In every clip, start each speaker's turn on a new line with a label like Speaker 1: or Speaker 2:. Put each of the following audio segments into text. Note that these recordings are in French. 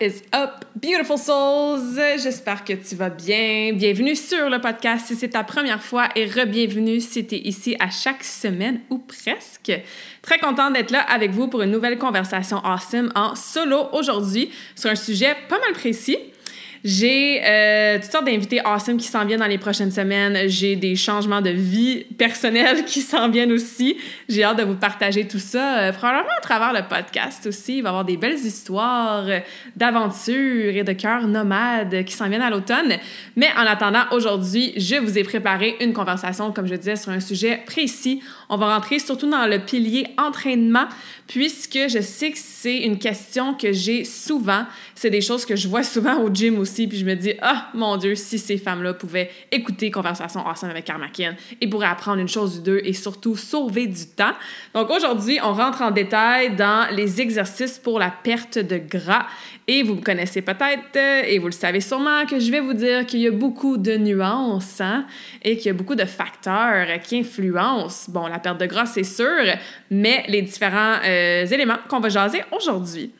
Speaker 1: Is up, beautiful souls? J'espère que tu vas bien. Bienvenue sur le podcast si c'est ta première fois et re-bienvenue si tu es ici à chaque semaine ou presque. Très contente d'être là avec vous pour une nouvelle conversation awesome en solo aujourd'hui sur un sujet pas mal précis. J'ai euh, toutes sortes d'invités awesome qui s'en viennent dans les prochaines semaines. J'ai des changements de vie personnelle qui s'en viennent aussi. J'ai hâte de vous partager tout ça, euh, probablement à travers le podcast aussi. Il va y avoir des belles histoires d'aventures et de cœurs nomades qui s'en viennent à l'automne. Mais en attendant, aujourd'hui, je vous ai préparé une conversation, comme je disais, sur un sujet précis. On va rentrer surtout dans le pilier entraînement, puisque je sais que c'est une question que j'ai souvent. C'est des choses que je vois souvent au gym aussi, puis je me dis, ah, mon Dieu, si ces femmes-là pouvaient écouter Conversation Awesome avec Karmakin et pourraient apprendre une chose ou deux et surtout sauver du temps. Donc aujourd'hui, on rentre en détail dans les exercices pour la perte de gras. Et vous connaissez peut-être et vous le savez sûrement que je vais vous dire qu'il y a beaucoup de nuances hein, et qu'il y a beaucoup de facteurs qui influencent, bon, la perte de gras, c'est sûr, mais les différents euh, éléments qu'on va jaser aujourd'hui.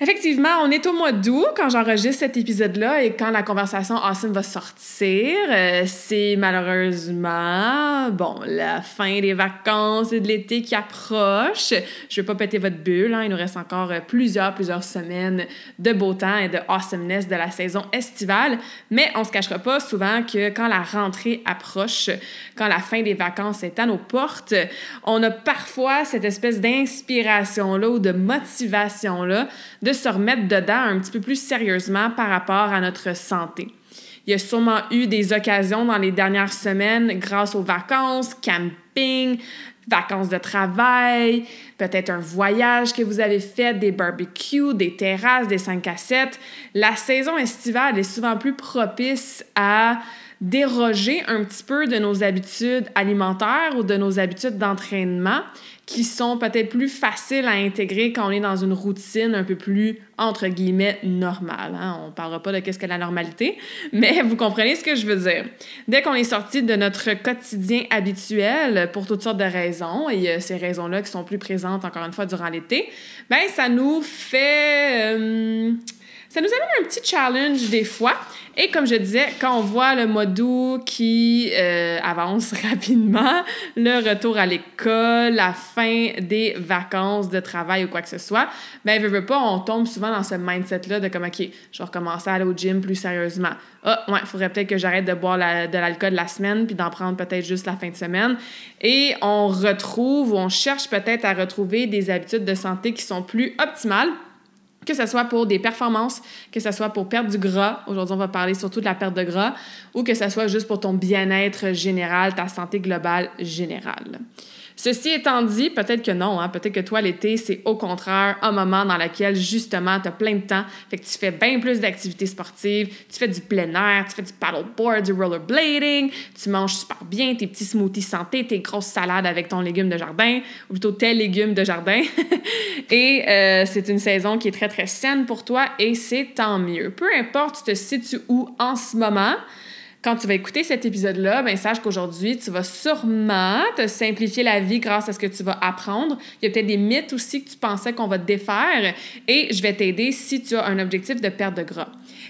Speaker 1: Effectivement, on est au mois d'août quand j'enregistre cet épisode-là et quand la conversation Awesome va sortir. Euh, c'est malheureusement, bon, la fin des vacances et de l'été qui approche. Je vais pas péter votre bulle, hein. il nous reste encore euh, plusieurs, plusieurs semaines de beau temps et de awesomeness de la saison estivale. Mais on se cachera pas souvent que quand la rentrée approche, quand la fin des vacances est à nos portes, on a parfois cette espèce d'inspiration-là ou de motivation-là de se remettre dedans un petit peu plus sérieusement par rapport à notre santé. Il y a sûrement eu des occasions dans les dernières semaines grâce aux vacances, camping, vacances de travail, peut-être un voyage que vous avez fait, des barbecues, des terrasses, des 5 à 7. La saison estivale est souvent plus propice à déroger un petit peu de nos habitudes alimentaires ou de nos habitudes d'entraînement qui sont peut-être plus faciles à intégrer quand on est dans une routine un peu plus, entre guillemets, normale. Hein? On ne parlera pas de qu'est-ce que la normalité, mais vous comprenez ce que je veux dire. Dès qu'on est sorti de notre quotidien habituel pour toutes sortes de raisons, et ces raisons-là qui sont plus présentes, encore une fois, durant l'été, ben ça nous fait... Euh, ça nous amène un petit challenge des fois. Et comme je disais, quand on voit le mois d'août qui euh, avance rapidement, le retour à l'école, la fin des vacances de travail ou quoi que ce soit, ben, veut pas, on tombe souvent dans ce mindset-là de comme, OK, je vais recommencer à aller au gym plus sérieusement. Ah, ouais, il faudrait peut-être que j'arrête de boire de l'alcool la semaine puis d'en prendre peut-être juste la fin de semaine. Et on retrouve ou on cherche peut-être à retrouver des habitudes de santé qui sont plus optimales que ce soit pour des performances, que ce soit pour perdre du gras, aujourd'hui on va parler surtout de la perte de gras, ou que ce soit juste pour ton bien-être général, ta santé globale générale. Ceci étant dit, peut-être que non, hein? peut-être que toi, l'été, c'est au contraire un moment dans lequel, justement, tu as plein de temps, fait que tu fais bien plus d'activités sportives, tu fais du plein air, tu fais du paddleboard, du rollerblading, tu manges super bien tes petits smoothies santé, tes grosses salades avec ton légume de jardin, ou plutôt tes légumes de jardin. et euh, c'est une saison qui est très, très saine pour toi et c'est tant mieux. Peu importe tu te situes où en ce moment, quand tu vas écouter cet épisode-là, ben sache qu'aujourd'hui, tu vas sûrement te simplifier la vie grâce à ce que tu vas apprendre. Il y a peut-être des mythes aussi que tu pensais qu'on va te défaire et je vais t'aider si tu as un objectif de perte de gras.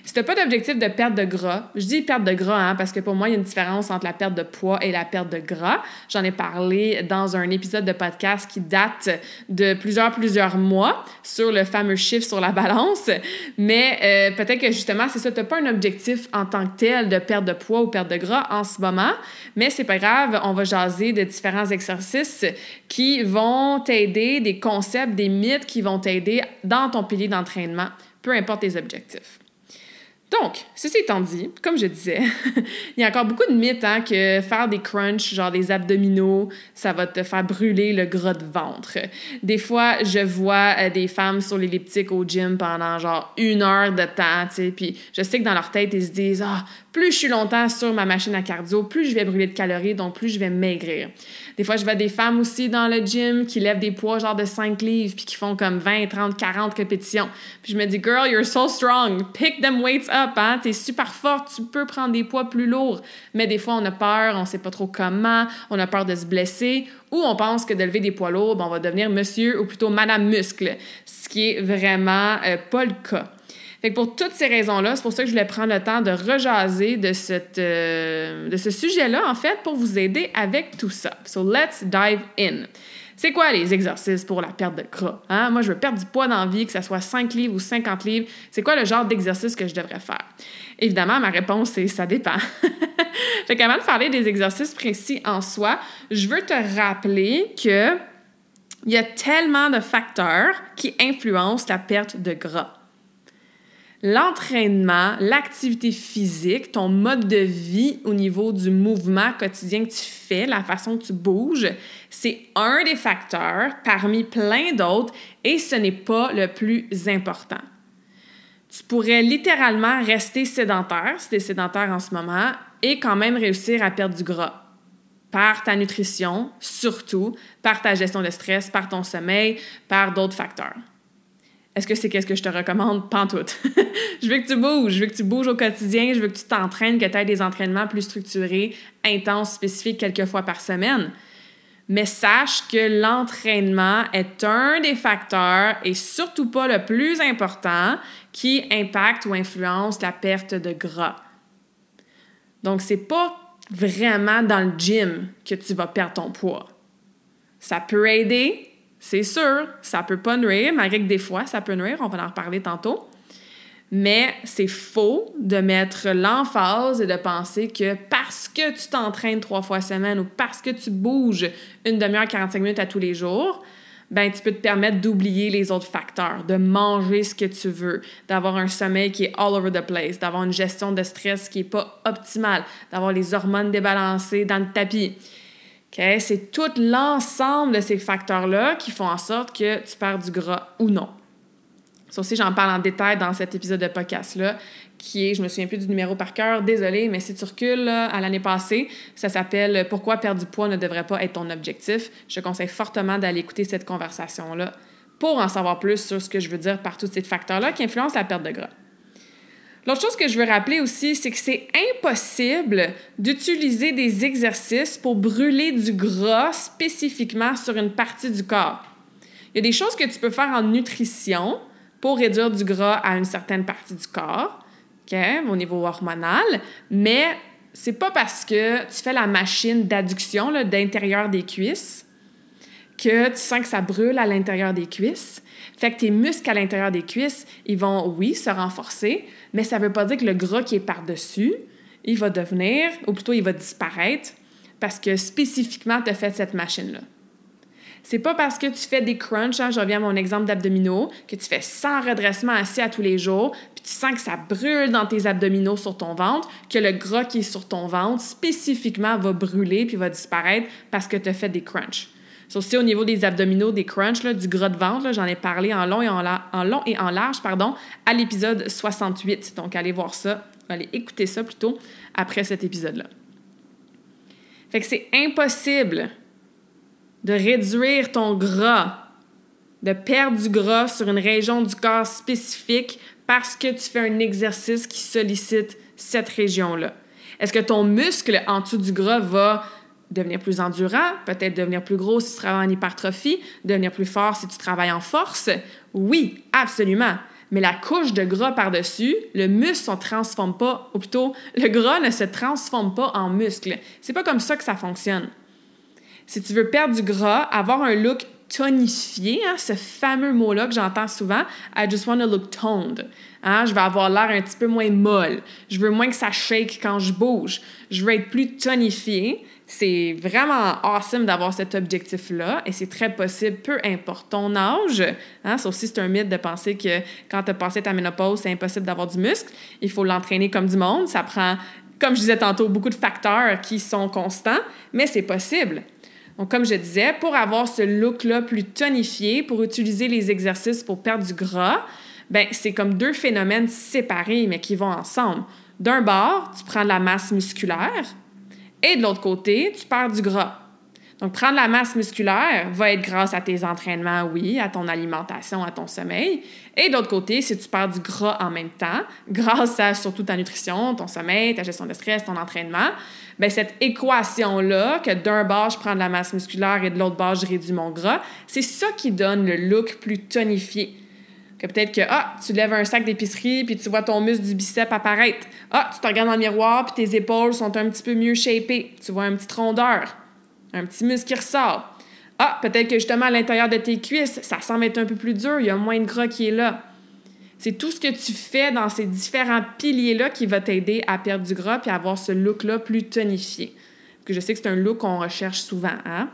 Speaker 1: Si tu n'as pas d'objectif de perte de gras, je dis perte de gras hein, parce que pour moi, il y a une différence entre la perte de poids et la perte de gras. J'en ai parlé dans un épisode de podcast qui date de plusieurs, plusieurs mois sur le fameux chiffre sur la balance. Mais euh, peut-être que justement, c'est ça, tu n'as pas un objectif en tant que tel de perte de poids ou perte de gras en ce moment, mais c'est pas grave, on va jaser de différents exercices qui vont t'aider, des concepts, des mythes qui vont t'aider dans ton pilier d'entraînement peu importe tes objectifs. Donc, ceci étant dit, comme je disais, il y a encore beaucoup de mythes hein, que faire des crunchs, genre des abdominaux, ça va te faire brûler le gras de ventre. Des fois, je vois euh, des femmes sur l'elliptique au gym pendant genre une heure de temps, tu puis je sais que dans leur tête, ils se disent « Ah, plus je suis longtemps sur ma machine à cardio, plus je vais brûler de calories, donc plus je vais maigrir. » Des fois, je vois des femmes aussi dans le gym qui lèvent des poids genre de 5 livres puis qui font comme 20, 30, 40 répétitions. Puis je me dis, girl, you're so strong. Pick them weights up, hein. T'es super forte, tu peux prendre des poids plus lourds. Mais des fois, on a peur, on sait pas trop comment, on a peur de se blesser ou on pense que de lever des poids lourds, ben, on va devenir monsieur ou plutôt madame muscle, ce qui est vraiment euh, pas le cas. Fait pour toutes ces raisons-là, c'est pour ça que je voulais prendre le temps de rejaser de, euh, de ce sujet-là, en fait, pour vous aider avec tout ça. So let's dive in. C'est quoi les exercices pour la perte de gras? Hein? Moi, je veux perdre du poids dans vie, que ce soit 5 livres ou 50 livres. C'est quoi le genre d'exercice que je devrais faire? Évidemment, ma réponse est ça dépend. fait qu'avant de parler des exercices précis en soi, je veux te rappeler que il y a tellement de facteurs qui influencent la perte de gras l'entraînement, l'activité physique, ton mode de vie au niveau du mouvement quotidien que tu fais, la façon que tu bouges, c'est un des facteurs parmi plein d'autres et ce n'est pas le plus important. Tu pourrais littéralement rester sédentaire, si tu es sédentaire en ce moment, et quand même réussir à perdre du gras par ta nutrition, surtout, par ta gestion de stress, par ton sommeil, par d'autres facteurs. Est-ce que c'est qu'est-ce que je te recommande? Pantoute. je veux que tu bouges, je veux que tu bouges au quotidien, je veux que tu t'entraînes, que tu aies des entraînements plus structurés, intenses, spécifiques quelques fois par semaine. Mais sache que l'entraînement est un des facteurs et surtout pas le plus important qui impacte ou influence la perte de gras. Donc, c'est pas vraiment dans le gym que tu vas perdre ton poids. Ça peut aider, c'est sûr, ça peut pas nuire, malgré que des fois, ça peut nuire, on va en reparler tantôt. Mais c'est faux de mettre l'emphase et de penser que parce que tu t'entraînes trois fois semaine ou parce que tu bouges une demi-heure, 45 minutes à tous les jours, ben tu peux te permettre d'oublier les autres facteurs, de manger ce que tu veux, d'avoir un sommeil qui est all over the place, d'avoir une gestion de stress qui est pas optimale, d'avoir les hormones débalancées dans le tapis. C'est tout l'ensemble de ces facteurs-là qui font en sorte que tu perds du gras ou non. Ça aussi, j'en parle en détail dans cet épisode de podcast-là, qui est, je me souviens plus du numéro par cœur, désolé, mais si tu recules à l'année passée, ça s'appelle Pourquoi perdre du poids ne devrait pas être ton objectif. Je conseille fortement d'aller écouter cette conversation-là pour en savoir plus sur ce que je veux dire par tous ces facteurs-là qui influencent la perte de gras. L'autre chose que je veux rappeler aussi, c'est que c'est impossible d'utiliser des exercices pour brûler du gras spécifiquement sur une partie du corps. Il y a des choses que tu peux faire en nutrition pour réduire du gras à une certaine partie du corps, au niveau hormonal, mais c'est pas parce que tu fais la machine d'adduction d'intérieur des cuisses que tu sens que ça brûle à l'intérieur des cuisses. Fait que tes muscles à l'intérieur des cuisses, ils vont, oui, se renforcer, mais ça veut pas dire que le gras qui est par-dessus, il va devenir, ou plutôt il va disparaître, parce que spécifiquement, tu as fait cette machine-là. C'est pas parce que tu fais des crunchs, hein, je reviens à mon exemple d'abdominaux, que tu fais 100 redressements assis à tous les jours, puis tu sens que ça brûle dans tes abdominaux sur ton ventre, que le gras qui est sur ton ventre spécifiquement va brûler puis va disparaître parce que tu as fait des crunchs. C'est aussi au niveau des abdominaux, des crunchs, du gras de ventre, j'en ai parlé en long et en, large pardon, à l'épisode 68. Donc, allez voir ça, allez écouter ça plutôt après cet épisode-là. Fait que c'est impossible de réduire ton gras, de perdre du gras sur une région du corps spécifique parce que tu fais un exercice qui sollicite cette région-là. Est-ce que ton muscle en dessous du gras va devenir plus endurant, peut-être devenir plus gros si tu travailles en hypertrophie, devenir plus fort si tu travailles en force? Oui, absolument. Mais la couche de gras par-dessus, le muscle ne transforme pas, ou plutôt, le gras ne se transforme pas en muscle. C'est pas comme ça que ça fonctionne. Si tu veux perdre du gras, avoir un look tonifié, hein, ce fameux mot-là que j'entends souvent, I just want to look toned. Hein, je vais avoir l'air un petit peu moins molle. Je veux moins que ça shake quand je bouge. Je veux être plus tonifié c'est vraiment awesome d'avoir cet objectif-là et c'est très possible, peu importe ton âge. Hein, ça aussi, c'est un mythe de penser que quand tu as passé ta ménopause, c'est impossible d'avoir du muscle. Il faut l'entraîner comme du monde. Ça prend, comme je disais tantôt, beaucoup de facteurs qui sont constants, mais c'est possible. Donc, comme je disais, pour avoir ce look-là plus tonifié, pour utiliser les exercices pour perdre du gras, ben c'est comme deux phénomènes séparés, mais qui vont ensemble. D'un bord, tu prends de la masse musculaire, et de l'autre côté, tu perds du gras. Donc, prendre la masse musculaire va être grâce à tes entraînements, oui, à ton alimentation, à ton sommeil. Et de l'autre côté, si tu perds du gras en même temps, grâce à surtout ta nutrition, ton sommeil, ta gestion de stress, ton entraînement, bien, cette équation-là, que d'un bord, je prends de la masse musculaire et de l'autre bord, je réduis mon gras, c'est ça qui donne le look plus tonifié. Que peut-être que, ah, tu lèves un sac d'épicerie, puis tu vois ton muscle du bicep apparaître. Ah, tu te regardes dans le miroir, puis tes épaules sont un petit peu mieux shapées. Tu vois un petit rondeur, un petit muscle qui ressort. Ah, peut-être que justement à l'intérieur de tes cuisses, ça semble être un peu plus dur, il y a moins de gras qui est là. C'est tout ce que tu fais dans ces différents piliers-là qui va t'aider à perdre du gras puis à avoir ce look-là plus tonifié. Que je sais que c'est un look qu'on recherche souvent. Hein?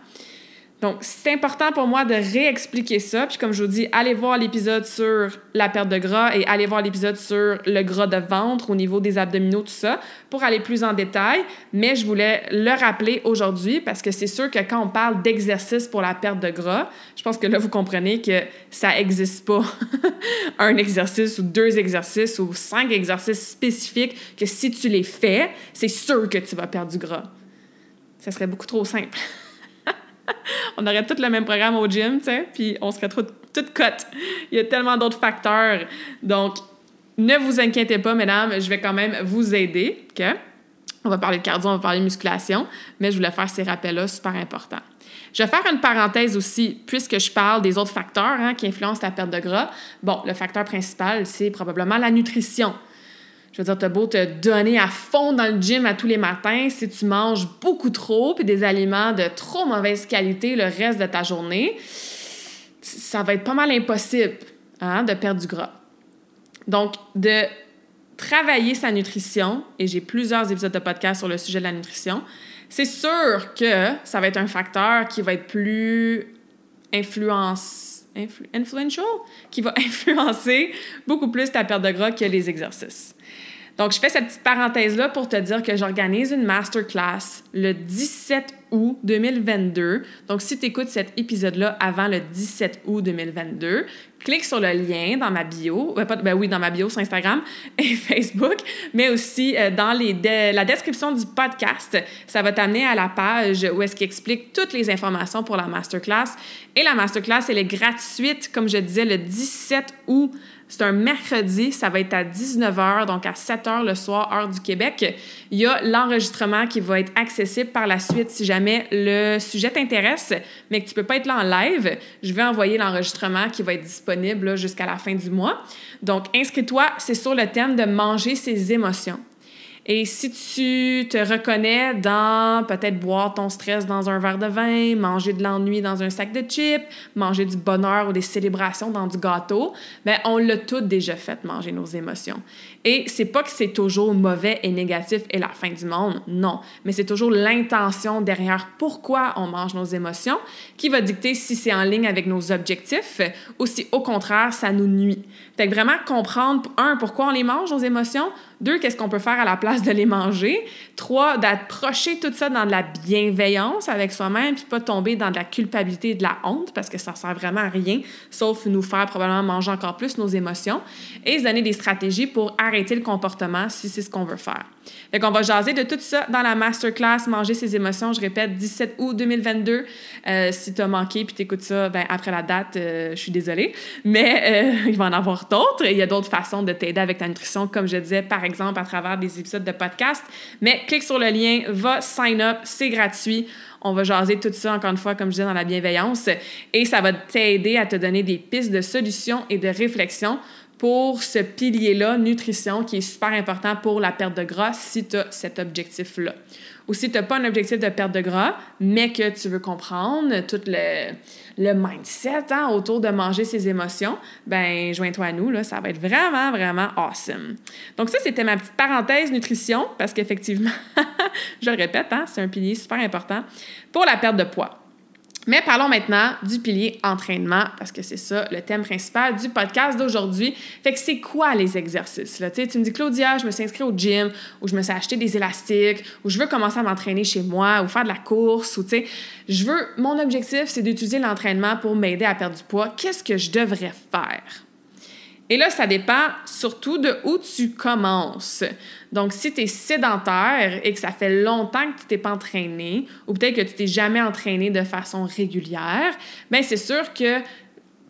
Speaker 1: Donc, c'est important pour moi de réexpliquer ça. Puis, comme je vous dis, allez voir l'épisode sur la perte de gras et allez voir l'épisode sur le gras de ventre au niveau des abdominaux, tout ça, pour aller plus en détail. Mais je voulais le rappeler aujourd'hui parce que c'est sûr que quand on parle d'exercice pour la perte de gras, je pense que là, vous comprenez que ça n'existe pas un exercice ou deux exercices ou cinq exercices spécifiques que si tu les fais, c'est sûr que tu vas perdre du gras. Ça serait beaucoup trop simple. on aurait tout le même programme au gym, tu sais, puis on serait trop, toute cote. Il y a tellement d'autres facteurs. Donc, ne vous inquiétez pas, mesdames, je vais quand même vous aider? On va parler de cardio, on va parler de musculation, mais je voulais faire ces rappels-là super importants. Je vais faire une parenthèse aussi, puisque je parle des autres facteurs hein, qui influencent la perte de gras. Bon, le facteur principal, c'est probablement la nutrition. Je veux dire, t'as beau te donner à fond dans le gym à tous les matins, si tu manges beaucoup trop puis des aliments de trop mauvaise qualité le reste de ta journée, ça va être pas mal impossible hein, de perdre du gras. Donc, de travailler sa nutrition, et j'ai plusieurs épisodes de podcast sur le sujet de la nutrition, c'est sûr que ça va être un facteur qui va être plus influence, influential, qui va influencer beaucoup plus ta perte de gras que les exercices. Donc, je fais cette petite parenthèse-là pour te dire que j'organise une masterclass le 17 août 2022. Donc, si tu écoutes cet épisode-là avant le 17 août 2022, clique sur le lien dans ma bio, ben, ben oui, dans ma bio sur Instagram et Facebook, mais aussi euh, dans la description du podcast. Ça va t'amener à la page où est-ce qu'il explique toutes les informations pour la masterclass. Et la masterclass, elle est gratuite, comme je disais, le 17 août c'est un mercredi, ça va être à 19h, donc à 7h le soir, heure du Québec. Il y a l'enregistrement qui va être accessible par la suite si jamais le sujet t'intéresse, mais que tu ne peux pas être là en live. Je vais envoyer l'enregistrement qui va être disponible jusqu'à la fin du mois. Donc, inscris-toi, c'est sur le thème de manger ses émotions. Et si tu te reconnais dans peut-être boire ton stress dans un verre de vin, manger de l'ennui dans un sac de chips, manger du bonheur ou des célébrations dans du gâteau, ben on l'a tout déjà fait manger nos émotions. Et c'est pas que c'est toujours mauvais et négatif et la fin du monde, non, mais c'est toujours l'intention derrière pourquoi on mange nos émotions qui va dicter si c'est en ligne avec nos objectifs ou si au contraire ça nous nuit. Fait que vraiment comprendre un pourquoi on les mange nos émotions, deux, qu'est-ce qu'on peut faire à la place de les manger? Trois, d'approcher tout ça dans de la bienveillance avec soi-même, puis pas tomber dans de la culpabilité et de la honte, parce que ça sert vraiment à rien, sauf nous faire probablement manger encore plus nos émotions. Et se donner des stratégies pour arrêter le comportement si c'est ce qu'on veut faire. Fait qu'on va jaser de tout ça dans la masterclass Manger ses émotions, je répète, 17 août 2022. Euh, si tu as manqué puis tu écoutes ça ben, après la date, euh, je suis désolée. Mais euh, il va en avoir d'autres. Il y a d'autres façons de t'aider avec ta nutrition, comme je disais, par exemple, à travers des épisodes de podcast. Mais clique sur le lien, va sign up, c'est gratuit. On va jaser tout ça, encore une fois, comme je disais, dans la bienveillance. Et ça va t'aider à te donner des pistes de solutions et de réflexion pour ce pilier-là, nutrition, qui est super important pour la perte de gras si tu as cet objectif-là. Ou si tu n'as pas un objectif de perte de gras, mais que tu veux comprendre tout le, le mindset hein, autour de manger ses émotions, ben joins-toi à nous, là, ça va être vraiment, vraiment awesome. Donc ça, c'était ma petite parenthèse nutrition, parce qu'effectivement, je le répète, hein, c'est un pilier super important pour la perte de poids. Mais parlons maintenant du pilier entraînement, parce que c'est ça le thème principal du podcast d'aujourd'hui. Fait que c'est quoi les exercices? Là? Tu me dis, Claudia, je me suis inscrite au gym, ou je me suis acheté des élastiques, ou je veux commencer à m'entraîner chez moi, ou faire de la course, ou tu sais, je veux, mon objectif, c'est d'utiliser l'entraînement pour m'aider à perdre du poids. Qu'est-ce que je devrais faire? Et là, ça dépend surtout de où tu commences. Donc, si tu es sédentaire et que ça fait longtemps que tu t'es pas entraîné, ou peut-être que tu t'es jamais entraîné de façon régulière, bien, c'est sûr que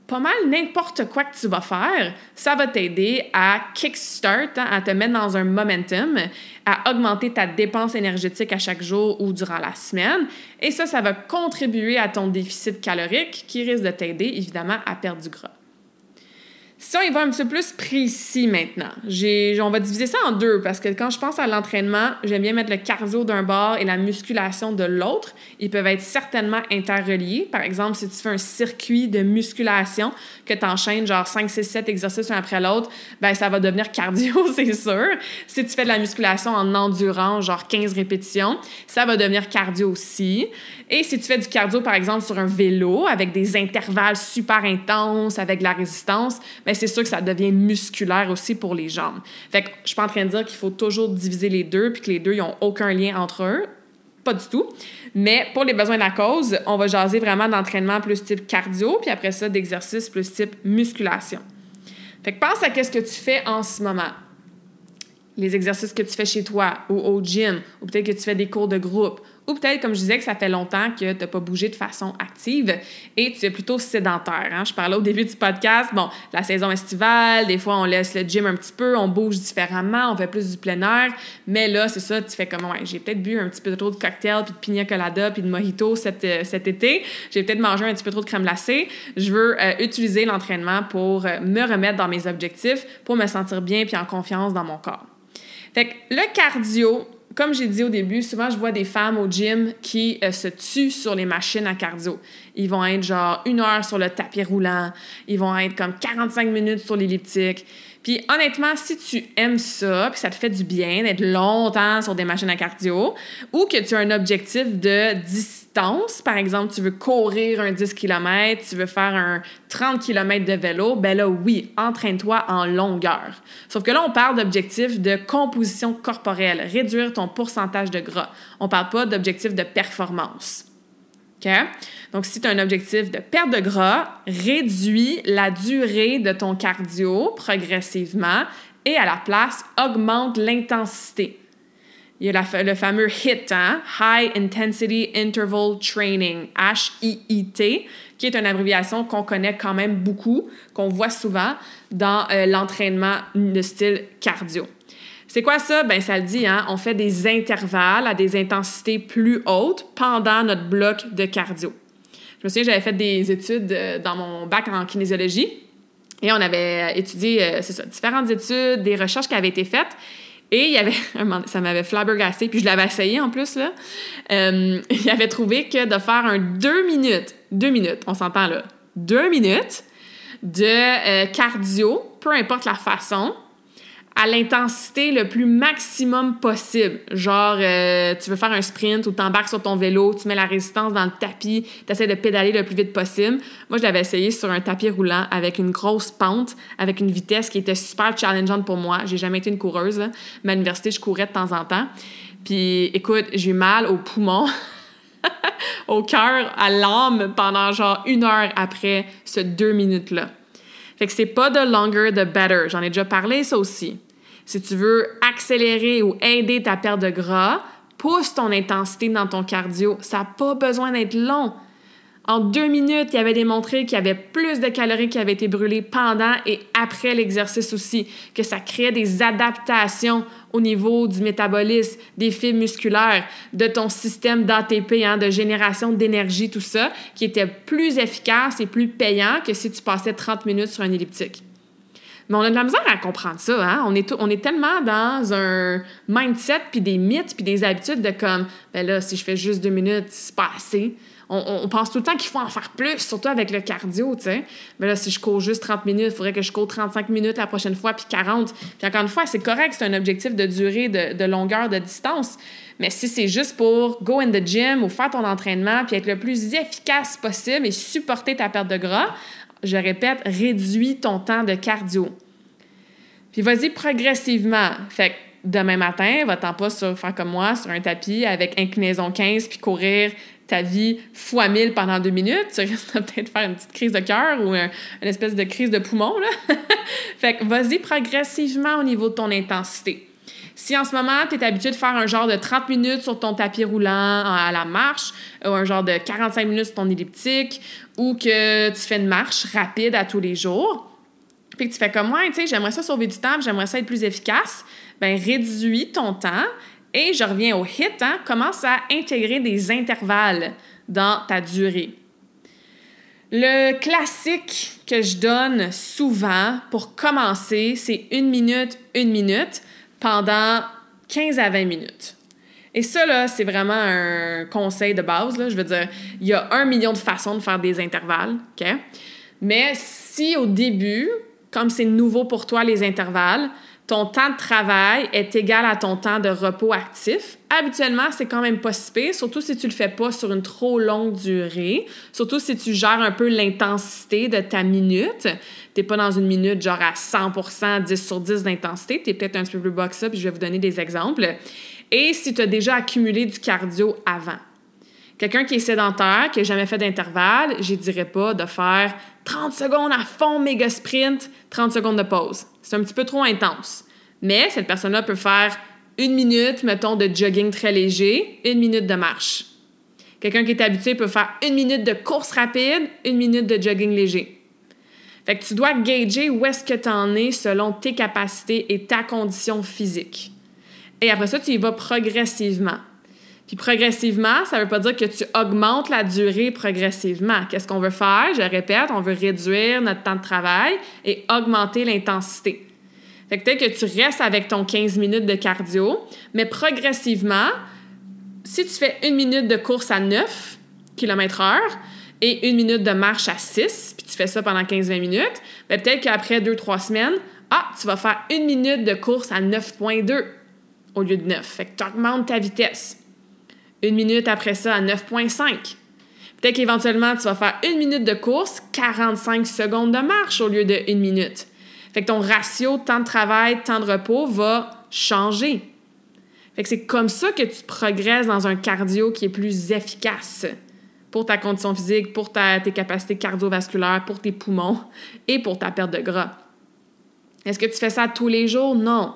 Speaker 1: pas mal n'importe quoi que tu vas faire, ça va t'aider à kickstart, hein, à te mettre dans un momentum, à augmenter ta dépense énergétique à chaque jour ou durant la semaine. Et ça, ça va contribuer à ton déficit calorique qui risque de t'aider évidemment à perdre du gras. Si on y va un petit peu plus précis maintenant, on va diviser ça en deux parce que quand je pense à l'entraînement, j'aime bien mettre le cardio d'un bord et la musculation de l'autre. Ils peuvent être certainement interreliés. Par exemple, si tu fais un circuit de musculation, que tu enchaînes genre 5, 6, 7 exercices un après l'autre, ben ça va devenir cardio, c'est sûr. Si tu fais de la musculation en endurance, genre 15 répétitions, ça va devenir cardio aussi. Et si tu fais du cardio, par exemple, sur un vélo avec des intervalles super intenses, avec de la résistance, ben c'est sûr que ça devient musculaire aussi pour les jambes. Fait que je suis pas en train de dire qu'il faut toujours diviser les deux puis que les deux, ils ont aucun lien entre eux. Pas du tout. Mais pour les besoins de la cause, on va jaser vraiment d'entraînement plus type cardio, puis après ça, d'exercice plus type musculation. Fait que pense à qu'est-ce que tu fais en ce moment. Les exercices que tu fais chez toi ou au gym, ou peut-être que tu fais des cours de groupe, ou peut-être, comme je disais, que ça fait longtemps que tu n'as pas bougé de façon active et tu es plutôt sédentaire. Hein. Je parlais au début du podcast, bon, la saison estivale, des fois on laisse le gym un petit peu, on bouge différemment, on fait plus du plein air, mais là, c'est ça, tu fais comme, ouais, j'ai peut-être bu un petit peu trop de cocktail, puis de pina colada, puis de mojito cet, euh, cet été, j'ai peut-être mangé un petit peu trop de crème glacée. Je veux euh, utiliser l'entraînement pour euh, me remettre dans mes objectifs, pour me sentir bien puis en confiance dans mon corps. Fait que le cardio, comme j'ai dit au début, souvent je vois des femmes au gym qui euh, se tuent sur les machines à cardio. Ils vont être genre une heure sur le tapis roulant, ils vont être comme 45 minutes sur l'elliptique. Puis honnêtement, si tu aimes ça, puis ça te fait du bien d'être longtemps sur des machines à cardio, ou que tu as un objectif de par exemple, tu veux courir un 10 km, tu veux faire un 30 km de vélo, ben là, oui, entraîne-toi en longueur. Sauf que là, on parle d'objectif de composition corporelle, réduire ton pourcentage de gras. On parle pas d'objectif de performance. OK? Donc, si tu as un objectif de perte de gras, réduis la durée de ton cardio progressivement et à la place, augmente l'intensité. Il y a le fameux HIT, hein? High Intensity Interval Training, H-I-I-T, qui est une abréviation qu'on connaît quand même beaucoup, qu'on voit souvent dans euh, l'entraînement de style cardio. C'est quoi ça? Ben, ça le dit, hein? On fait des intervalles à des intensités plus hautes pendant notre bloc de cardio. Je me souviens, j'avais fait des études euh, dans mon bac en kinésiologie et on avait étudié, euh, c'est ça, différentes études, des recherches qui avaient été faites. Et il y avait, ça m'avait flabbergassé, puis je l'avais essayé en plus, là. Euh, il avait trouvé que de faire un deux minutes, deux minutes, on s'entend là, deux minutes de cardio, peu importe la façon, à l'intensité le plus maximum possible. Genre, euh, tu veux faire un sprint ou t'embarques sur ton vélo, tu mets la résistance dans le tapis, tu essaies de pédaler le plus vite possible. Moi, je l'avais essayé sur un tapis roulant avec une grosse pente, avec une vitesse qui était super challengeante pour moi. J'ai jamais été une coureuse. Mais à l'université, je courais de temps en temps. Puis, écoute, j'ai eu mal au poumon. au cœur, à l'âme pendant genre une heure après ce deux minutes-là. Fait que c'est pas de longer, the better. J'en ai déjà parlé, ça aussi. Si tu veux accélérer ou aider ta perte de gras, pousse ton intensité dans ton cardio. Ça n'a pas besoin d'être long. En deux minutes, il avait démontré qu'il y avait plus de calories qui avaient été brûlées pendant et après l'exercice aussi, que ça créait des adaptations au niveau du métabolisme, des fibres musculaires, de ton système d'ATP, hein, de génération d'énergie, tout ça, qui était plus efficace et plus payant que si tu passais 30 minutes sur un elliptique. Mais on a de la misère à comprendre ça, hein? On est, on est tellement dans un mindset, puis des mythes, puis des habitudes de comme, ben là, si je fais juste deux minutes, c'est pas assez. On, pense tout le temps qu'il faut en faire plus, surtout avec le cardio, tu. Mais là, si je cours juste 30 minutes, il faudrait que je cours 35 minutes la prochaine fois, puis 40. Puis encore une fois, c'est correct, c'est un objectif de durée, de, longueur, de distance. Mais si c'est juste pour go in the gym ou faire ton entraînement, puis être le plus efficace possible et supporter ta perte de gras, je répète, réduis ton temps de cardio. Puis vas-y progressivement. Fait demain matin, va-t'en pas faire comme moi sur un tapis avec inclinaison 15 puis courir ta vie fois 1000 pendant deux minutes. Tu risques peut-être faire une petite crise de cœur ou une espèce de crise de poumon. Là. fait que vas-y progressivement au niveau de ton intensité. Si en ce moment, tu es habitué de faire un genre de 30 minutes sur ton tapis roulant à la marche, ou un genre de 45 minutes sur ton elliptique, ou que tu fais une marche rapide à tous les jours, puis que tu fais comme moi, tu sais, j'aimerais ça sauver du temps, j'aimerais ça être plus efficace, ben réduis ton temps et je reviens au hit, hein, commence à intégrer des intervalles dans ta durée. Le classique que je donne souvent pour commencer, c'est une minute, une minute pendant 15 à 20 minutes. Et ça, c'est vraiment un conseil de base. Je veux dire, il y a un million de façons de faire des intervalles? Mais si au début, comme c'est nouveau pour toi, les intervalles, ton temps de travail est égal à ton temps de repos actif. Habituellement, c'est quand même pas si surtout si tu le fais pas sur une trop longue durée, surtout si tu gères un peu l'intensité de ta minute. T'es pas dans une minute genre à 100% 10 sur 10 d'intensité, tu es peut-être un petit peu plus bas ça, puis je vais vous donner des exemples. Et si tu as déjà accumulé du cardio avant. Quelqu'un qui est sédentaire, qui n'a jamais fait d'intervalle, je dirais pas de faire 30 secondes à fond méga sprint, 30 secondes de pause. C'est un petit peu trop intense. Mais cette personne-là peut faire une minute, mettons, de jogging très léger, une minute de marche. Quelqu'un qui est habitué peut faire une minute de course rapide, une minute de jogging léger. Fait que tu dois gager où est-ce que tu en es selon tes capacités et ta condition physique. Et après ça, tu y vas progressivement. Puis progressivement, ça ne veut pas dire que tu augmentes la durée progressivement. Qu'est-ce qu'on veut faire? Je répète, on veut réduire notre temps de travail et augmenter l'intensité. Fait que peut-être que tu restes avec ton 15 minutes de cardio, mais progressivement, si tu fais une minute de course à 9 km/h et une minute de marche à 6, puis tu fais ça pendant 15-20 minutes, bien peut-être qu'après 2-3 semaines, ah, tu vas faire une minute de course à 9.2 au lieu de 9. Fait que tu augmentes ta vitesse. Une minute après ça à 9.5. Peut-être qu'éventuellement, tu vas faire une minute de course, 45 secondes de marche au lieu de une minute. Fait que ton ratio temps de travail, temps de repos va changer. Fait que c'est comme ça que tu progresses dans un cardio qui est plus efficace pour ta condition physique, pour ta, tes capacités cardiovasculaires, pour tes poumons et pour ta perte de gras. Est-ce que tu fais ça tous les jours? Non.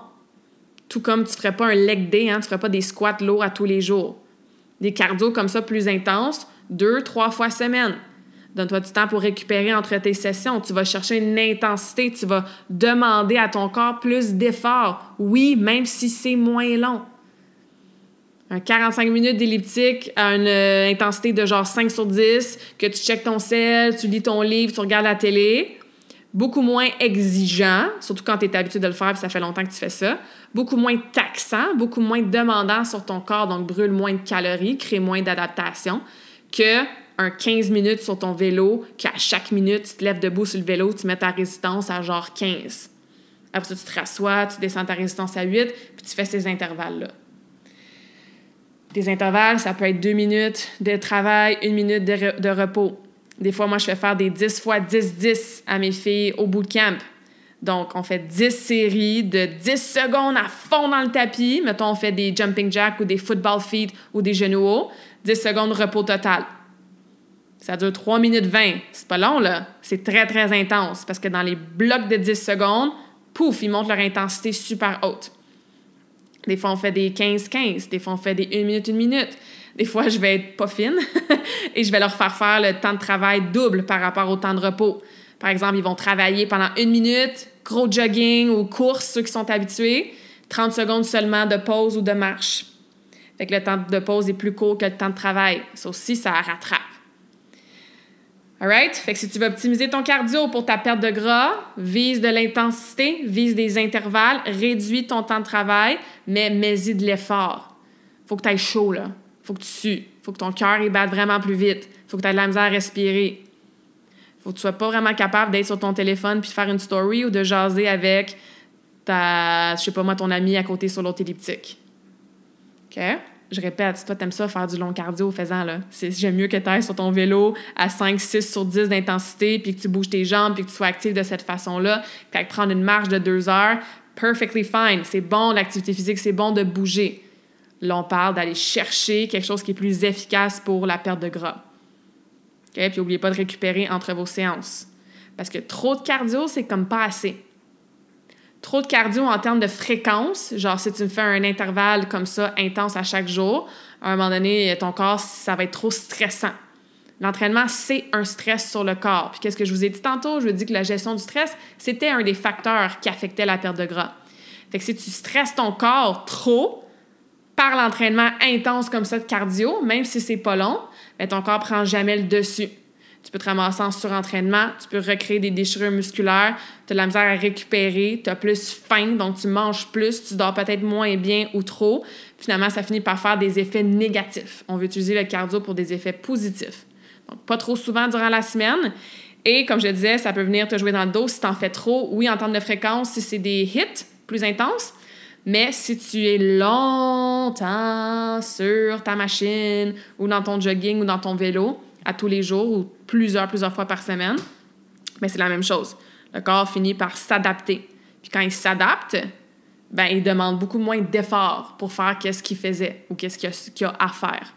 Speaker 1: Tout comme tu ne ferais pas un leg day, hein, tu ne ferais pas des squats lourds à tous les jours. Des cardio comme ça plus intenses, deux, trois fois semaine. Donne-toi du temps pour récupérer entre tes sessions. Tu vas chercher une intensité, tu vas demander à ton corps plus d'efforts. Oui, même si c'est moins long. Un 45 minutes d'elliptique à une euh, intensité de genre 5 sur 10, que tu checkes ton sel, tu lis ton livre, tu regardes la télé beaucoup moins exigeant, surtout quand tu es habitué de le faire et ça fait longtemps que tu fais ça, beaucoup moins taxant, beaucoup moins demandant sur ton corps, donc brûle moins de calories, crée moins d'adaptation que un 15 minutes sur ton vélo, qu'à chaque minute, tu te lèves debout sur le vélo, tu mets ta résistance à genre 15. Après ça, tu te rassois, tu descends ta résistance à 8, puis tu fais ces intervalles-là. Des intervalles, ça peut être deux minutes de travail, une minute de, de repos. Des fois, moi, je fais faire des 10 fois 10-10 à mes filles au bootcamp. Donc, on fait 10 séries de 10 secondes à fond dans le tapis. Mettons, on fait des jumping jacks ou des football feet ou des genoux hauts. 10 secondes de repos total. Ça dure 3 minutes 20. C'est pas long, là. C'est très, très intense parce que dans les blocs de 10 secondes, pouf, ils montent leur intensité super haute. Des fois, on fait des 15-15. Des fois, on fait des 1 minute, 1 minute. Des fois, je vais être pas fine et je vais leur faire faire le temps de travail double par rapport au temps de repos. Par exemple, ils vont travailler pendant une minute, gros jogging ou course, ceux qui sont habitués, 30 secondes seulement de pause ou de marche. Fait que le temps de pause est plus court que le temps de travail. Ça aussi, ça rattrape. Alright? Fait que si tu veux optimiser ton cardio pour ta perte de gras, vise de l'intensité, vise des intervalles, réduis ton temps de travail, mais mets-y de l'effort. Faut que tu ailles chaud, là. Faut que tu sues. Faut que ton cœur batte vraiment plus vite. Faut que tu aies de la misère à respirer. Faut que tu sois pas vraiment capable d'être sur ton téléphone puis de faire une story ou de jaser avec ta, je sais pas moi, ton ami à côté sur l'autre elliptique. OK? je répète, si toi, t'aimes ça, faire du long cardio, faisant, là. J'aime mieux que tu ailles sur ton vélo à 5, 6 sur 10 d'intensité, puis que tu bouges tes jambes, puis que tu sois actif de cette façon-là, qu'à prendre une marche de deux heures. Perfectly fine. C'est bon, l'activité physique, c'est bon de bouger. Là, on parle d'aller chercher quelque chose qui est plus efficace pour la perte de gras. OK? Puis n'oubliez pas de récupérer entre vos séances. Parce que trop de cardio, c'est comme pas assez trop de cardio en termes de fréquence, genre si tu me fais un intervalle comme ça intense à chaque jour, à un moment donné, ton corps, ça va être trop stressant. L'entraînement, c'est un stress sur le corps. Puis qu'est-ce que je vous ai dit tantôt? Je vous ai dit que la gestion du stress, c'était un des facteurs qui affectait la perte de gras. Fait que si tu stresses ton corps trop par l'entraînement intense comme ça de cardio, même si c'est pas long, bien, ton corps prend jamais le dessus. Tu peux te ramasser en surentraînement, tu peux recréer des déchirures musculaires, tu as de la misère à récupérer, tu as plus faim, donc tu manges plus, tu dors peut-être moins bien ou trop. Finalement, ça finit par faire des effets négatifs. On veut utiliser le cardio pour des effets positifs. Donc, pas trop souvent durant la semaine. Et comme je disais, ça peut venir te jouer dans le dos si tu en fais trop. Oui, en termes de fréquence, si c'est des hits plus intenses. Mais si tu es longtemps sur ta machine ou dans ton jogging ou dans ton vélo, à tous les jours ou plusieurs, plusieurs fois par semaine, mais c'est la même chose. Le corps finit par s'adapter. Puis quand il s'adapte, ben, il demande beaucoup moins d'efforts pour faire qu'est-ce qu'il faisait ou qu'est-ce qu'il a, a, à faire.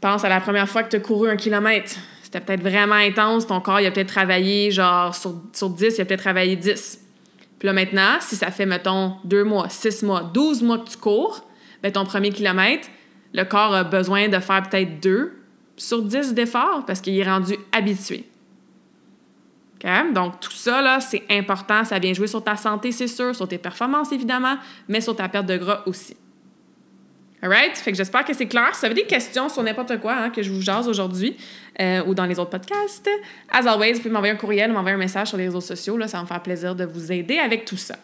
Speaker 1: Pense à la première fois que tu as couru un kilomètre. C'était peut-être vraiment intense. Ton corps, il a peut-être travaillé, genre, sur, sur 10, il a peut-être travaillé 10. Maintenant, si ça fait, mettons, 2 mois, 6 mois, 12 mois que tu cours, ben, ton premier kilomètre, le corps a besoin de faire peut-être 2 sur 10 d'efforts parce qu'il est rendu habitué. Donc, tout ça, c'est important. Ça vient jouer sur ta santé, c'est sûr, sur tes performances, évidemment, mais sur ta perte de gras aussi. Alright? Fait que j'espère que c'est clair. Si vous avez des questions sur n'importe quoi hein, que je vous jase aujourd'hui euh, ou dans les autres podcasts, as always, vous pouvez m'envoyer un courriel, m'envoyer un message sur les réseaux sociaux. Là, ça va me faire plaisir de vous aider avec tout ça.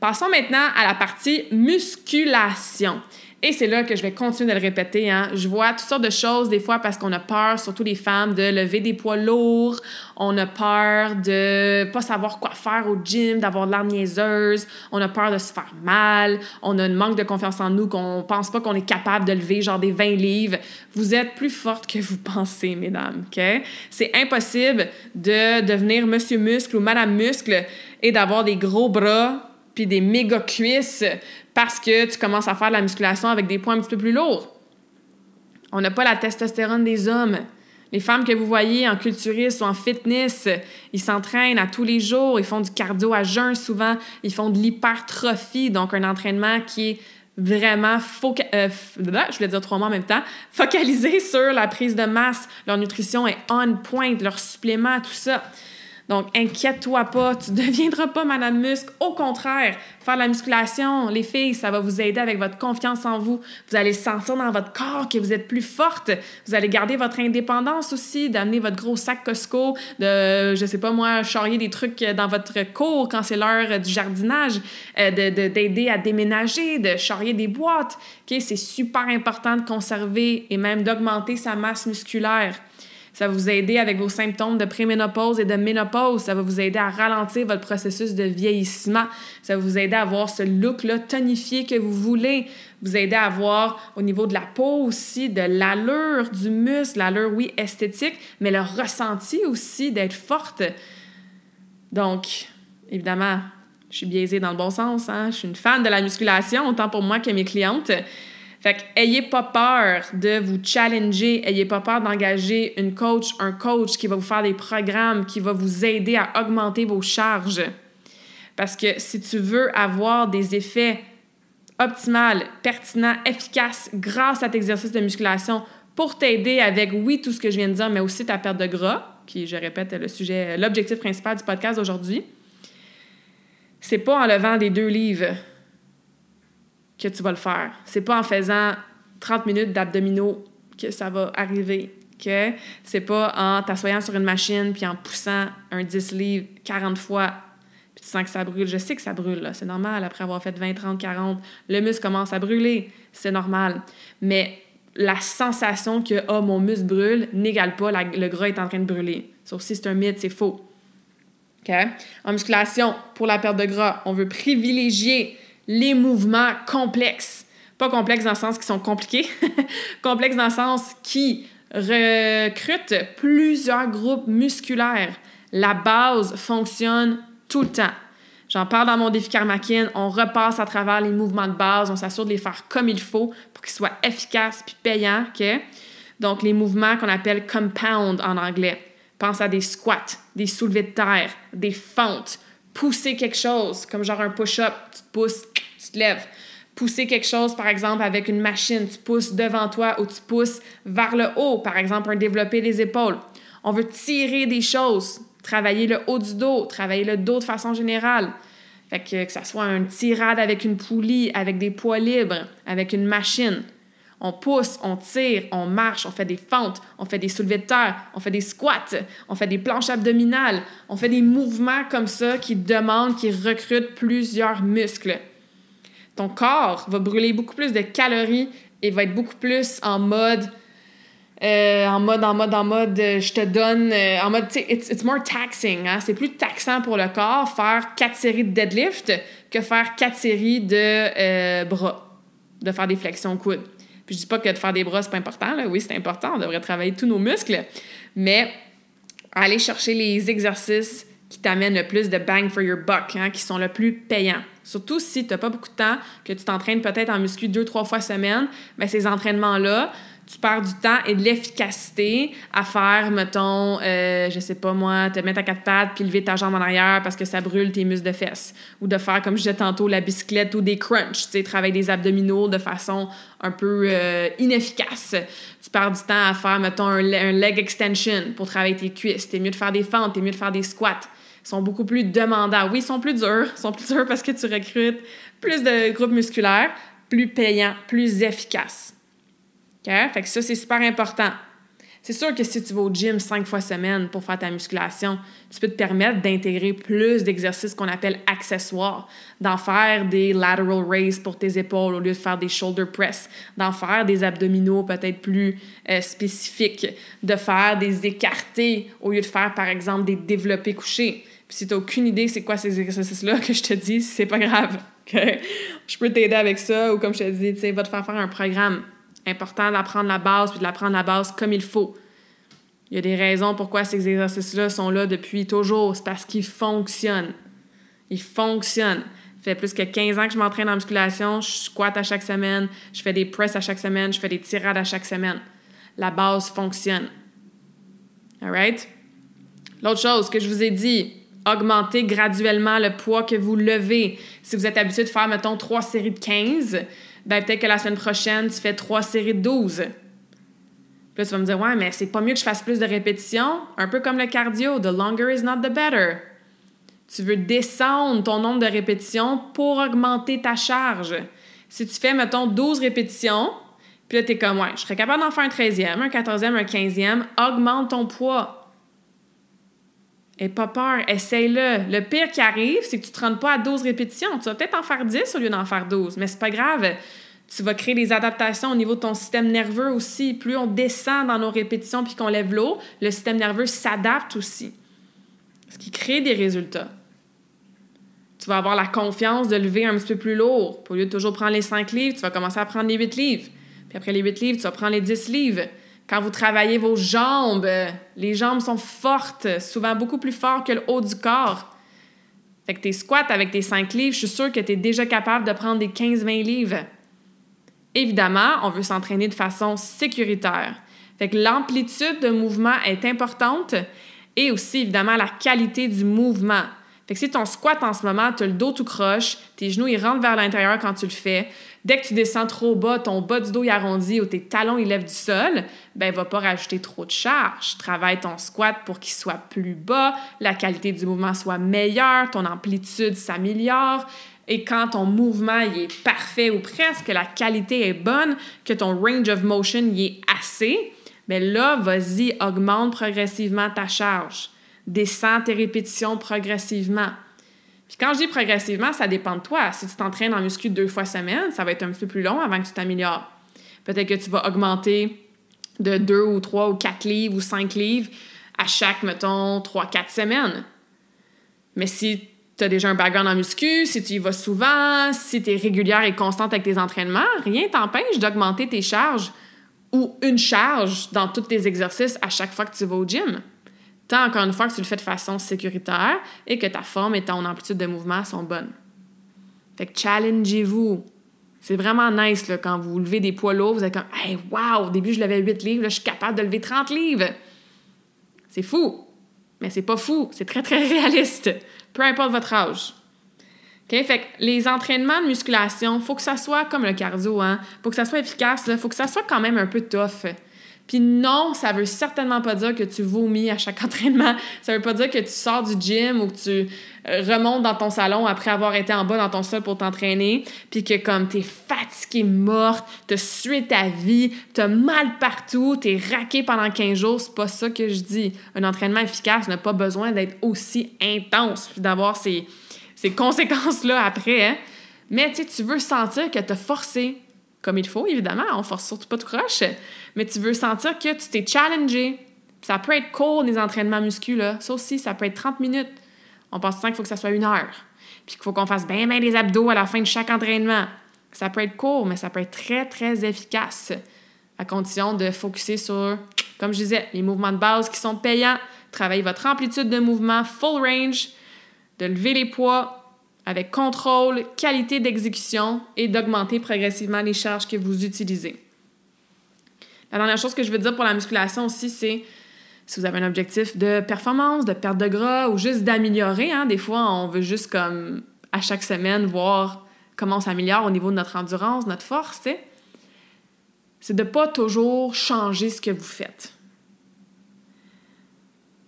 Speaker 1: Passons maintenant à la partie musculation. Et c'est là que je vais continuer de le répéter. Hein. Je vois toutes sortes de choses des fois parce qu'on a peur, surtout les femmes, de lever des poids lourds. On a peur de pas savoir quoi faire au gym, d'avoir de niaiseuse. On a peur de se faire mal. On a un manque de confiance en nous qu'on pense pas qu'on est capable de lever genre des 20 livres. Vous êtes plus forte que vous pensez, mesdames. OK? C'est impossible de devenir monsieur muscle ou madame muscle et d'avoir des gros bras puis des méga cuisses parce que tu commences à faire de la musculation avec des poids un petit peu plus lourds. On n'a pas la testostérone des hommes. Les femmes que vous voyez en culturiste ou en fitness, ils s'entraînent à tous les jours, ils font du cardio à jeun souvent, ils font de l'hypertrophie, donc un entraînement qui est vraiment euh, je voulais dire en même temps, focalisé sur la prise de masse. Leur nutrition est on point, leurs suppléments, tout ça. Donc, inquiète-toi pas, tu ne deviendras pas Madame Muscle. Au contraire, faire la musculation, les filles, ça va vous aider avec votre confiance en vous. Vous allez sentir dans votre corps que vous êtes plus forte. Vous allez garder votre indépendance aussi, d'amener votre gros sac Costco, de, je sais pas moi, charrier des trucs dans votre cour quand c'est l'heure du jardinage, euh, d'aider à déménager, de charrier des boîtes. Okay? C'est super important de conserver et même d'augmenter sa masse musculaire. Ça va vous aider avec vos symptômes de préménopause et de ménopause. Ça va vous aider à ralentir votre processus de vieillissement. Ça va vous aider à avoir ce look-là tonifié que vous voulez. Vous aider à avoir au niveau de la peau aussi de l'allure du muscle, l'allure, oui, esthétique, mais le ressenti aussi d'être forte. Donc, évidemment, je suis biaisée dans le bon sens. Hein? Je suis une fan de la musculation, autant pour moi que mes clientes. Fait que ayez pas peur de vous challenger, ayez pas peur d'engager une coach, un coach qui va vous faire des programmes, qui va vous aider à augmenter vos charges. Parce que si tu veux avoir des effets optimaux, pertinents, efficaces grâce à tes exercices de musculation pour t'aider avec, oui, tout ce que je viens de dire, mais aussi ta perte de gras, qui, je répète, le sujet, l'objectif principal du podcast d'aujourd'hui, c'est pas en levant des deux livres que tu vas le faire. C'est pas en faisant 30 minutes d'abdominaux que ça va arriver. OK? C'est pas en t'assoyant sur une machine puis en poussant un 10 livres 40 fois puis tu sens que ça brûle. Je sais que ça brûle. C'est normal après avoir fait 20, 30, 40. Le muscle commence à brûler. C'est normal. Mais la sensation que oh, mon muscle brûle n'égale pas le gras est en train de brûler. Sauf si c'est un mythe, c'est faux. En musculation, pour la perte de gras, on veut privilégier les mouvements complexes. Pas complexes dans le sens qui sont compliqués, complexes dans le sens qui recrutent plusieurs groupes musculaires. La base fonctionne tout le temps. J'en parle dans mon défi Karmakin. On repasse à travers les mouvements de base. On s'assure de les faire comme il faut pour qu'ils soient efficaces puis payants. Donc, les mouvements qu'on appelle compound en anglais. Pense à des squats, des soulevés de terre, des fentes. Pousser quelque chose, comme genre un push-up. Tu te pousses, te lèves. Pousser quelque chose, par exemple, avec une machine. Tu pousses devant toi ou tu pousses vers le haut, par exemple, un développer les épaules. On veut tirer des choses travailler le haut du dos, travailler le dos de façon générale. Fait que, que ça soit un tirade avec une poulie, avec des poids libres, avec une machine. On pousse, on tire, on marche, on fait des fentes, on fait des soulevés de terre, on fait des squats, on fait des planches abdominales, on fait des mouvements comme ça qui demandent, qui recrutent plusieurs muscles. Ton corps va brûler beaucoup plus de calories et va être beaucoup plus en mode euh, en mode, en mode, en mode, euh, je te donne, euh, en mode, tu sais, it's, more taxing. Hein? C'est plus taxant pour le corps faire quatre séries de deadlift que faire quatre séries de bras, de faire des flexions coudes. Puis je dis pas que de faire des bras, c'est pas important. Là. Oui, c'est important. On devrait travailler tous nos muscles. Mais aller chercher les exercices qui t'amènent le plus de bang for your buck, hein, qui sont le plus payants. Surtout si tu n'as pas beaucoup de temps, que tu t'entraînes peut-être en muscu deux, trois fois semaine, mais ces entraînements-là, tu perds du temps et de l'efficacité à faire, mettons, euh, je sais pas moi, te mettre à quatre pattes puis lever ta jambe en arrière parce que ça brûle tes muscles de fesses. Ou de faire, comme je disais tantôt, la bicyclette ou des crunchs, tu sais, travailler des abdominaux de façon un peu euh, inefficace. Tu perds du temps à faire, mettons, un, leg extension pour travailler tes cuisses. T'es mieux de faire des fentes, t'es mieux de faire des squats. Sont beaucoup plus demandants. Oui, ils sont plus durs. Ils sont plus durs parce que tu recrutes plus de groupes musculaires, plus payants, plus efficaces. Fait que ça, c'est super important. C'est sûr que si tu vas au gym cinq fois semaine pour faire ta musculation, tu peux te permettre d'intégrer plus d'exercices qu'on appelle accessoires, d'en faire des lateral raises pour tes épaules au lieu de faire des shoulder press, d'en faire des abdominaux peut-être plus euh, spécifiques, de faire des écartés au lieu de faire par exemple des développés couchés. Puis si tu n'as aucune idée c'est quoi ces exercices-là que je te dis, c'est pas grave. Je peux t'aider avec ça ou comme je te dis, tu sais, va te faire faire un programme important d'apprendre la base puis de l'apprendre la base comme il faut. Il y a des raisons pourquoi ces exercices-là sont là depuis toujours. C'est parce qu'ils fonctionnent. Ils fonctionnent. Ça fait plus que 15 ans que je m'entraîne en musculation. Je squatte à chaque semaine. Je fais des presses à chaque semaine. Je fais des tirades à chaque semaine. La base fonctionne. All right? L'autre chose que je vous ai dit, augmenter graduellement le poids que vous levez. Si vous êtes habitué de faire, mettons, trois séries de 15, ben peut-être que la semaine prochaine, tu fais trois séries de 12. Puis là, tu vas me dire, ouais, mais c'est pas mieux que je fasse plus de répétitions? Un peu comme le cardio, the longer is not the better. Tu veux descendre ton nombre de répétitions pour augmenter ta charge. Si tu fais, mettons, 12 répétitions, puis là, tu es comme, ouais, je serais capable d'en faire un 13e, un 14e, un 15e, augmente ton poids. Et pas peur, essaye-le. Le pire qui arrive, c'est que tu ne te rends pas à 12 répétitions. Tu vas peut-être en faire 10 au lieu d'en faire 12, mais c'est pas grave. Tu vas créer des adaptations au niveau de ton système nerveux aussi. Plus on descend dans nos répétitions puis qu'on lève l'eau, le système nerveux s'adapte aussi. Ce qui crée des résultats. Tu vas avoir la confiance de lever un petit peu plus lourd. Au lieu de toujours prendre les 5 livres, tu vas commencer à prendre les 8 livres. Puis après les 8 livres, tu vas prendre les 10 livres. Quand vous travaillez vos jambes, les jambes sont fortes, souvent beaucoup plus fortes que le haut du corps. Fait que tes squats avec tes 5 livres, je suis sûre que tu es déjà capable de prendre des 15-20 livres. Évidemment, on veut s'entraîner de façon sécuritaire. Fait que l'amplitude de mouvement est importante et aussi, évidemment, la qualité du mouvement. Fait que si ton squat en ce moment, tu as le dos tout croche, tes genoux ils rentrent vers l'intérieur quand tu le fais, dès que tu descends trop bas, ton bas du dos est arrondi ou tes talons ils lèvent du sol, ben va pas rajouter trop de charge. Travaille ton squat pour qu'il soit plus bas, la qualité du mouvement soit meilleure, ton amplitude s'améliore. Et quand ton mouvement est parfait ou presque, la qualité est bonne, que ton range of motion il est assez, Mais là, vas-y, augmente progressivement ta charge. Descends tes répétitions progressivement. Puis quand je dis progressivement, ça dépend de toi. Si tu t'entraînes en muscu deux fois semaine, ça va être un peu plus long avant que tu t'améliores. Peut-être que tu vas augmenter de deux ou trois ou quatre livres ou cinq livres à chaque, mettons, trois, quatre semaines. Mais si tu as déjà un background en muscu, si tu y vas souvent, si tu es régulière et constante avec tes entraînements, rien t'empêche d'augmenter tes charges ou une charge dans tous tes exercices à chaque fois que tu vas au gym. Tant encore une fois que tu le fais de façon sécuritaire et que ta forme et ton amplitude de mouvement sont bonnes. Fait que challengez-vous. C'est vraiment nice là, quand vous levez des poids lourds, vous êtes comme Hey, wow, au début je levais 8 livres, là, je suis capable de lever 30 livres. C'est fou. Mais c'est pas fou, c'est très très réaliste, peu importe votre âge. Fait que les entraînements de musculation, faut que ça soit comme le cardio, hein? Faut que ça soit efficace, il faut que ça soit quand même un peu tough. Puis non, ça veut certainement pas dire que tu vomis à chaque entraînement. Ça veut pas dire que tu sors du gym ou que tu euh, remontes dans ton salon après avoir été en bas dans ton sol pour t'entraîner, puis que comme t'es fatigué, morte, t'as sué ta vie, t'as mal partout, t'es raqué pendant 15 jours, c'est pas ça que je dis. Un entraînement efficace n'a pas besoin d'être aussi intense, puis d'avoir ces, ces conséquences-là après. Hein. Mais tu veux sentir que t'as forcé comme il faut, évidemment, on force surtout pas de croche, mais tu veux sentir que tu t'es challengé. Ça peut être court, les entraînements muscu, là. Ça aussi, ça peut être 30 minutes. On pense qu'il faut que ça soit une heure. Puis qu'il faut qu'on fasse bien, bien des abdos à la fin de chaque entraînement. Ça peut être court, mais ça peut être très, très efficace à condition de focuser sur, comme je disais, les mouvements de base qui sont payants, travailler votre amplitude de mouvement full range, de lever les poids, avec contrôle, qualité d'exécution et d'augmenter progressivement les charges que vous utilisez. La dernière chose que je veux dire pour la musculation aussi, c'est si vous avez un objectif de performance, de perte de gras ou juste d'améliorer, hein, des fois on veut juste comme à chaque semaine voir comment on s'améliore au niveau de notre endurance, notre force, c'est de pas toujours changer ce que vous faites.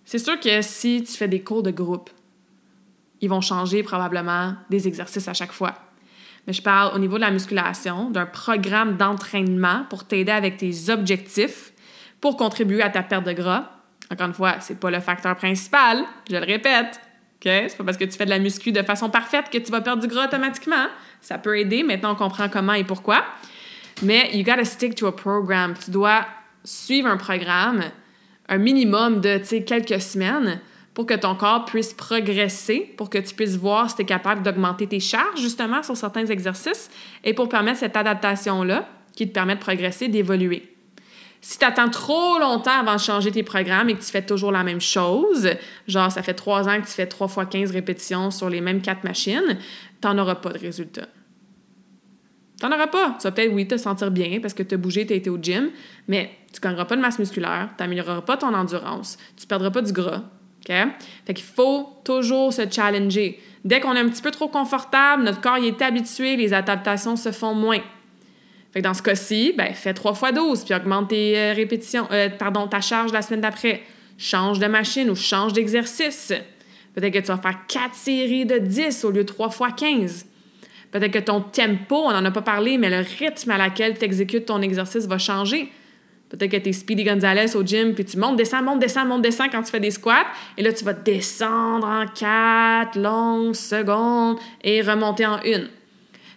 Speaker 1: C'est sûr que si tu fais des cours de groupe, ils vont changer probablement des exercices à chaque fois. Mais je parle au niveau de la musculation, d'un programme d'entraînement pour t'aider avec tes objectifs pour contribuer à ta perte de gras. Encore une fois, c'est pas le facteur principal, je le répète. OK? C'est pas parce que tu fais de la muscu de façon parfaite que tu vas perdre du gras automatiquement. Ça peut aider. Maintenant, on comprend comment et pourquoi. Mais you gotta stick to a program. Tu dois suivre un programme, un minimum de quelques semaines pour que ton corps puisse progresser, pour que tu puisses voir si tu es capable d'augmenter tes charges justement sur certains exercices et pour permettre cette adaptation-là qui te permet de progresser, d'évoluer. Si tu attends trop longtemps avant de changer tes programmes et que tu fais toujours la même chose, genre ça fait trois ans que tu fais trois fois 15 répétitions sur les mêmes quatre machines, tu n'en auras pas de résultat. Tu n'en auras pas. Tu vas peut-être, oui, te sentir bien parce que tu as bougé, tu as été au gym, mais tu ne gagneras pas de masse musculaire, tu n'amélioreras pas ton endurance, tu ne perdras pas du gras, fait qu'il faut toujours se challenger. Dès qu'on est un petit peu trop confortable, notre corps y est habitué, les adaptations se font moins. Fait que dans ce cas-ci, ben, fais 3 fois 12 puis augmente tes euh, répétitions, euh, ta charge la semaine d'après. Change de machine ou change d'exercice. Peut-être que tu vas faire 4 séries de 10 au lieu de 3 fois 15. Peut-être que ton tempo, on n'en a pas parlé, mais le rythme à laquelle tu exécutes ton exercice va changer. Peut-être que tu es Speedy Gonzalez au gym, puis tu montes, descends, montes, descends, montes, descends quand tu fais des squats. Et là, tu vas descendre en quatre longues secondes et remonter en une.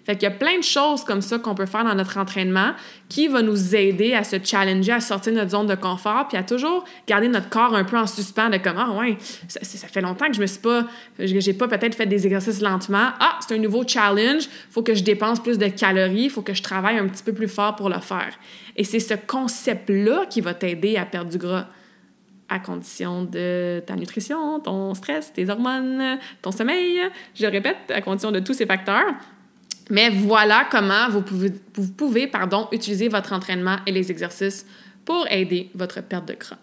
Speaker 1: Fait qu'il y a plein de choses comme ça qu'on peut faire dans notre entraînement qui va nous aider à se challenger, à sortir de notre zone de confort, puis à toujours garder notre corps un peu en suspens de comme, ah ouais, ça, ça fait longtemps que je me suis pas, j'ai pas peut-être fait des exercices lentement. Ah, c'est un nouveau challenge, faut que je dépense plus de calories, faut que je travaille un petit peu plus fort pour le faire. Et c'est ce concept-là qui va t'aider à perdre du gras à condition de ta nutrition, ton stress, tes hormones, ton sommeil, je répète, à condition de tous ces facteurs. Mais voilà comment vous pouvez, vous pouvez pardon, utiliser votre entraînement et les exercices pour aider votre perte de gras.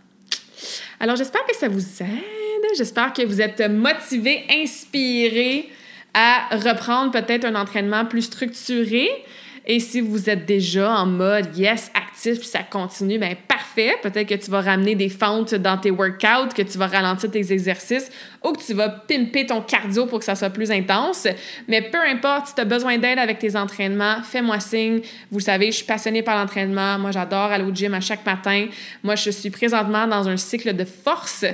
Speaker 1: Alors, j'espère que ça vous aide. J'espère que vous êtes motivé, inspiré à reprendre peut-être un entraînement plus structuré. Et si vous êtes déjà en mode yes, actif, puis ça continue, ben parfait. Peut-être que tu vas ramener des fentes dans tes workouts, que tu vas ralentir tes exercices ou que tu vas pimper ton cardio pour que ça soit plus intense. Mais peu importe, si tu as besoin d'aide avec tes entraînements, fais-moi signe. Vous savez, je suis passionnée par l'entraînement. Moi, j'adore aller au gym à chaque matin. Moi, je suis présentement dans un cycle de force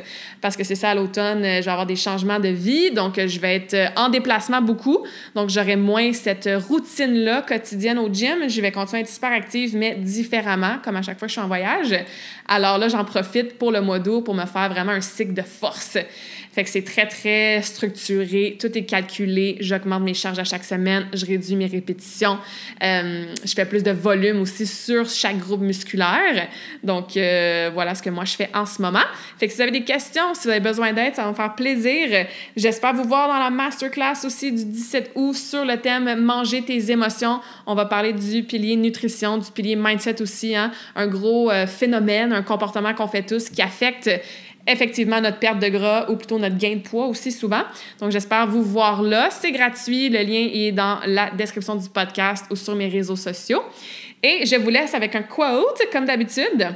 Speaker 1: parce que c'est ça à l'automne, je vais avoir des changements de vie. Donc, je vais être en déplacement beaucoup. Donc, j'aurai moins cette routine-là quotidienne au gym. Je vais continuer à être super active, mais différemment, comme à chaque fois que je suis en voyage. Alors là, j'en profite pour le mois d'août pour me faire vraiment un cycle de force. Fait que c'est très, très structuré. Tout est calculé. J'augmente mes charges à chaque semaine. Je réduis mes répétitions. Euh, je fais plus de volume aussi sur chaque groupe musculaire. Donc, euh, voilà ce que moi, je fais en ce moment. Fait que si vous avez des questions, si vous avez besoin d'aide, ça va me faire plaisir. J'espère vous voir dans la masterclass aussi du 17 août sur le thème Manger tes émotions. On va parler du pilier nutrition, du pilier mindset aussi. Hein? Un gros euh, phénomène, un comportement qu'on fait tous qui affecte effectivement notre perte de gras ou plutôt notre gain de poids aussi souvent. Donc, j'espère vous voir là. C'est gratuit. Le lien est dans la description du podcast ou sur mes réseaux sociaux. Et je vous laisse avec un quote, comme d'habitude.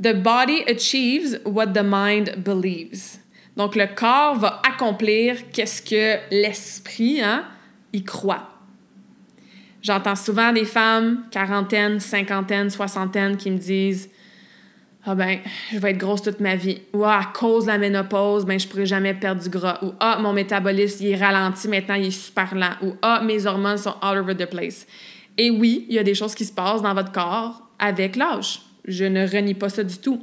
Speaker 1: The body achieves what the mind believes. Donc, le corps va accomplir qu'est-ce que l'esprit, hein, y croit. J'entends souvent des femmes, quarantaine, cinquantaine, soixantaine, qui me disent ah ben, je vais être grosse toute ma vie. Ou à cause de la ménopause, ben, je pourrai jamais perdre du gras. Ou ah, mon métabolisme, il est ralenti, maintenant, il est super lent. Ou ah, mes hormones sont all over the place. Et oui, il y a des choses qui se passent dans votre corps avec l'âge. Je ne renie pas ça du tout.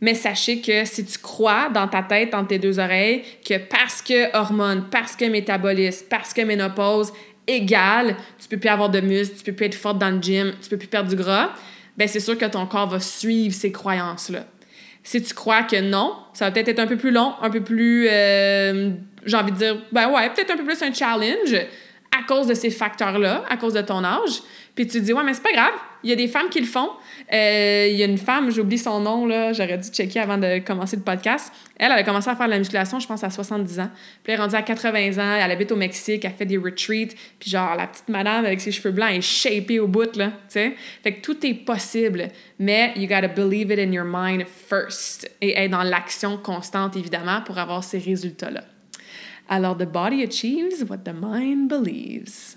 Speaker 1: Mais sachez que si tu crois dans ta tête, entre tes deux oreilles, que parce que hormones, parce que métabolisme, parce que ménopause égale, tu peux plus avoir de muscles, tu peux plus être forte dans le gym, tu peux plus perdre du gras, ben c'est sûr que ton corps va suivre ces croyances-là. Si tu crois que non, ça va peut-être être un peu plus long, un peu plus, euh, j'ai envie de dire, ben ouais, peut-être un peu plus un challenge à cause de ces facteurs-là, à cause de ton âge. Puis tu te dis, ouais, mais c'est pas grave, il y a des femmes qui le font. Euh, il y a une femme, j'oublie son nom, là, j'aurais dû checker avant de commencer le podcast. Elle, elle a commencé à faire de la musculation, je pense, à 70 ans. Puis elle est rendue à 80 ans, elle habite au Mexique, elle fait des retreats. Puis genre, la petite madame avec ses cheveux blancs est shapée au bout, là, tu sais. Fait que tout est possible, mais you gotta believe it in your mind first. Et être dans l'action constante, évidemment, pour avoir ces résultats-là. Alors, the body achieves what the mind believes.